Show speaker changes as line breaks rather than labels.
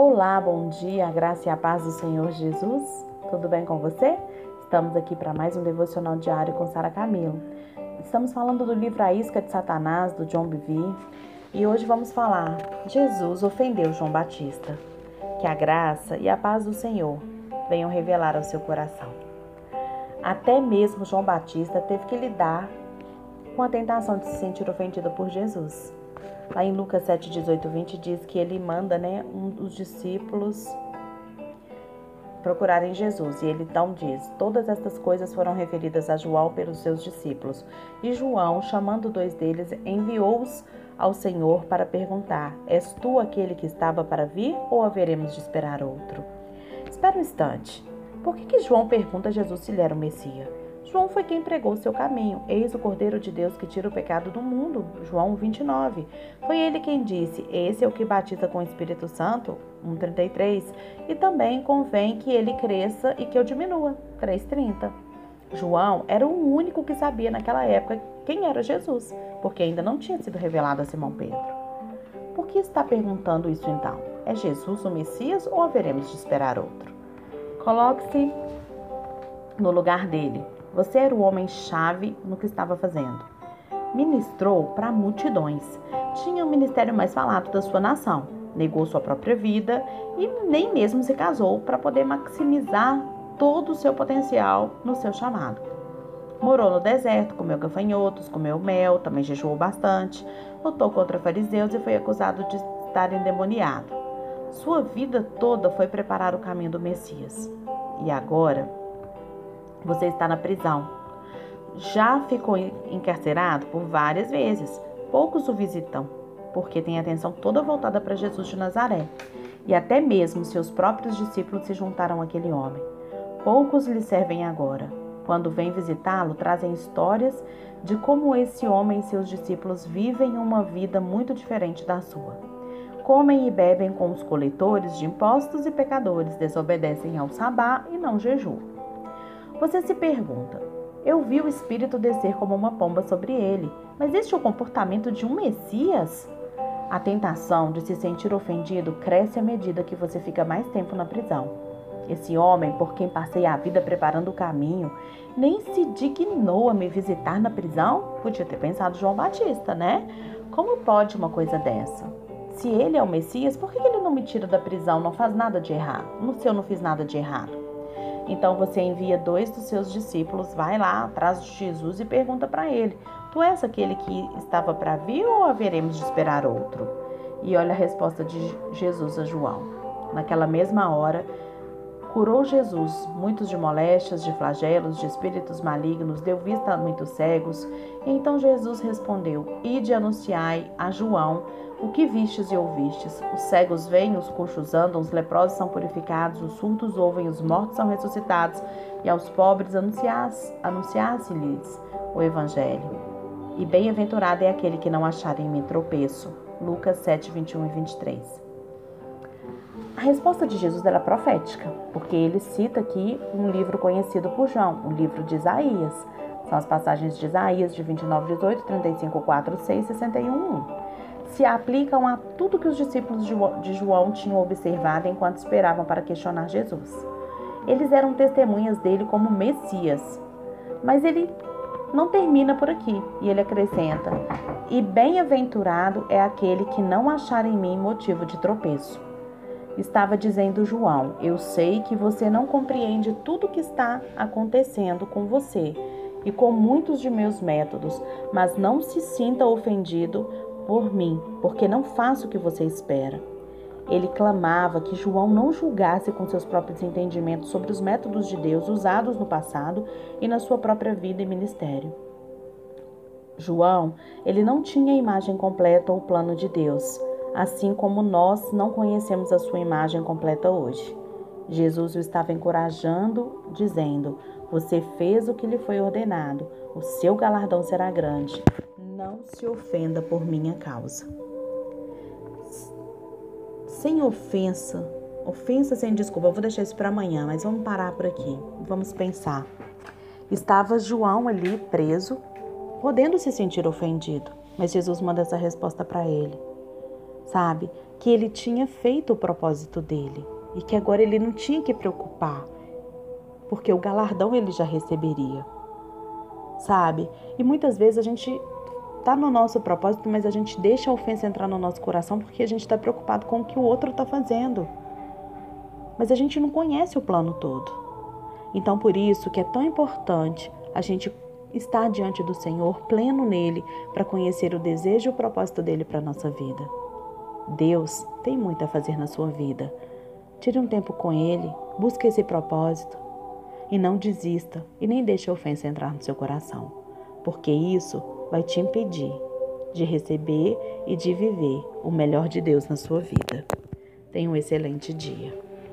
Olá, bom dia, a graça e a paz do Senhor Jesus. Tudo bem com você? Estamos aqui para mais um devocional diário com Sara Camilo. Estamos falando do livro A Isca de Satanás, do John Bevere, e hoje vamos falar: Jesus ofendeu João Batista. Que a graça e a paz do Senhor venham revelar ao seu coração. Até mesmo João Batista teve que lidar com a tentação de se sentir ofendido por Jesus. Lá em Lucas 7, 18, 20 diz que ele manda né, um dos discípulos procurarem Jesus. E ele então diz: Todas estas coisas foram referidas a João pelos seus discípulos. E João, chamando dois deles, enviou-os ao Senhor para perguntar: És tu aquele que estava para vir ou haveremos de esperar outro? Espera um instante. Por que, que João pergunta a Jesus se ele era o Messias? João foi quem pregou seu caminho. Eis o Cordeiro de Deus que tira o pecado do mundo. João 29. Foi ele quem disse: Esse é o que batiza com o Espírito Santo. 1,33. E também convém que ele cresça e que eu diminua. 3,30. João era o único que sabia naquela época quem era Jesus, porque ainda não tinha sido revelado a Simão Pedro. Por que está perguntando isso então? É Jesus o Messias ou haveremos de esperar outro? Coloque-se no lugar dele. Você era o homem-chave no que estava fazendo. Ministrou para multidões. Tinha o ministério mais falado da sua nação. Negou sua própria vida e nem mesmo se casou para poder maximizar todo o seu potencial no seu chamado. Morou no deserto, comeu gafanhotos, comeu mel, também jejuou bastante, lutou contra fariseus e foi acusado de estar endemoniado. Sua vida toda foi preparar o caminho do Messias. E agora você está na prisão. Já ficou encarcerado por várias vezes. Poucos o visitam, porque tem a atenção toda voltada para Jesus de Nazaré. E até mesmo seus próprios discípulos se juntaram àquele homem. Poucos lhe servem agora. Quando vêm visitá-lo, trazem histórias de como esse homem e seus discípulos vivem uma vida muito diferente da sua. Comem e bebem com os coletores de impostos e pecadores, desobedecem ao sabá e não jejuam. Você se pergunta: eu vi o Espírito descer como uma pomba sobre ele, mas este é o comportamento de um Messias? A tentação de se sentir ofendido cresce à medida que você fica mais tempo na prisão. Esse homem, por quem passei a vida preparando o caminho, nem se dignou a me visitar na prisão? Podia ter pensado João Batista, né? Como pode uma coisa dessa? Se ele é o Messias, por que ele não me tira da prisão, não faz nada de errado? No eu não fiz nada de errado? Então você envia dois dos seus discípulos, vai lá atrás de Jesus e pergunta para ele: Tu és aquele que estava para vir ou haveremos de esperar outro? E olha a resposta de Jesus a João. Naquela mesma hora, curou Jesus muitos de moléstias, de flagelos, de espíritos malignos, deu vista a muitos cegos. E então Jesus respondeu: Ide anunciai a João o que vistes e ouvistes? Os cegos veem, os coxos andam, os leprosos são purificados, os surdos ouvem, os mortos são ressuscitados, e aos pobres anunciasse-lhes o Evangelho. E bem-aventurado é aquele que não achar em mim tropeço. Lucas 7, 21 e 23. A resposta de Jesus era profética, porque ele cita aqui um livro conhecido por João, o livro de Isaías. São as passagens de Isaías de 29, 18, 35, 4, 6, 61, 1 se aplicam a tudo que os discípulos de João tinham observado enquanto esperavam para questionar Jesus. Eles eram testemunhas dele como Messias. Mas ele não termina por aqui e ele acrescenta: E bem-aventurado é aquele que não achar em mim motivo de tropeço. Estava dizendo João: Eu sei que você não compreende tudo o que está acontecendo com você e com muitos de meus métodos, mas não se sinta ofendido por mim, porque não faço o que você espera. Ele clamava que João não julgasse com seus próprios entendimentos sobre os métodos de Deus usados no passado e na sua própria vida e ministério. João, ele não tinha a imagem completa ou o plano de Deus, assim como nós não conhecemos a sua imagem completa hoje. Jesus o estava encorajando, dizendo: Você fez o que lhe foi ordenado, o seu galardão será grande. Não se ofenda por minha causa. Sem ofensa, ofensa sem desculpa, eu vou deixar isso para amanhã, mas vamos parar por aqui. Vamos pensar. Estava João ali preso, podendo se sentir ofendido, mas Jesus manda essa resposta para ele. Sabe? que ele tinha feito o propósito dele e que agora ele não tinha que preocupar, porque o galardão ele já receberia. Sabe? E muitas vezes a gente tá no nosso propósito, mas a gente deixa a ofensa entrar no nosso coração porque a gente está preocupado com o que o outro está fazendo. Mas a gente não conhece o plano todo. Então, por isso que é tão importante a gente estar diante do Senhor, pleno nele, para conhecer o desejo e o propósito dele para nossa vida. Deus tem muito a fazer na sua vida. Tire um tempo com ele, busque esse propósito e não desista e nem deixe a ofensa entrar no seu coração, porque isso vai te impedir de receber e de viver o melhor de Deus na sua vida. Tenha um excelente dia.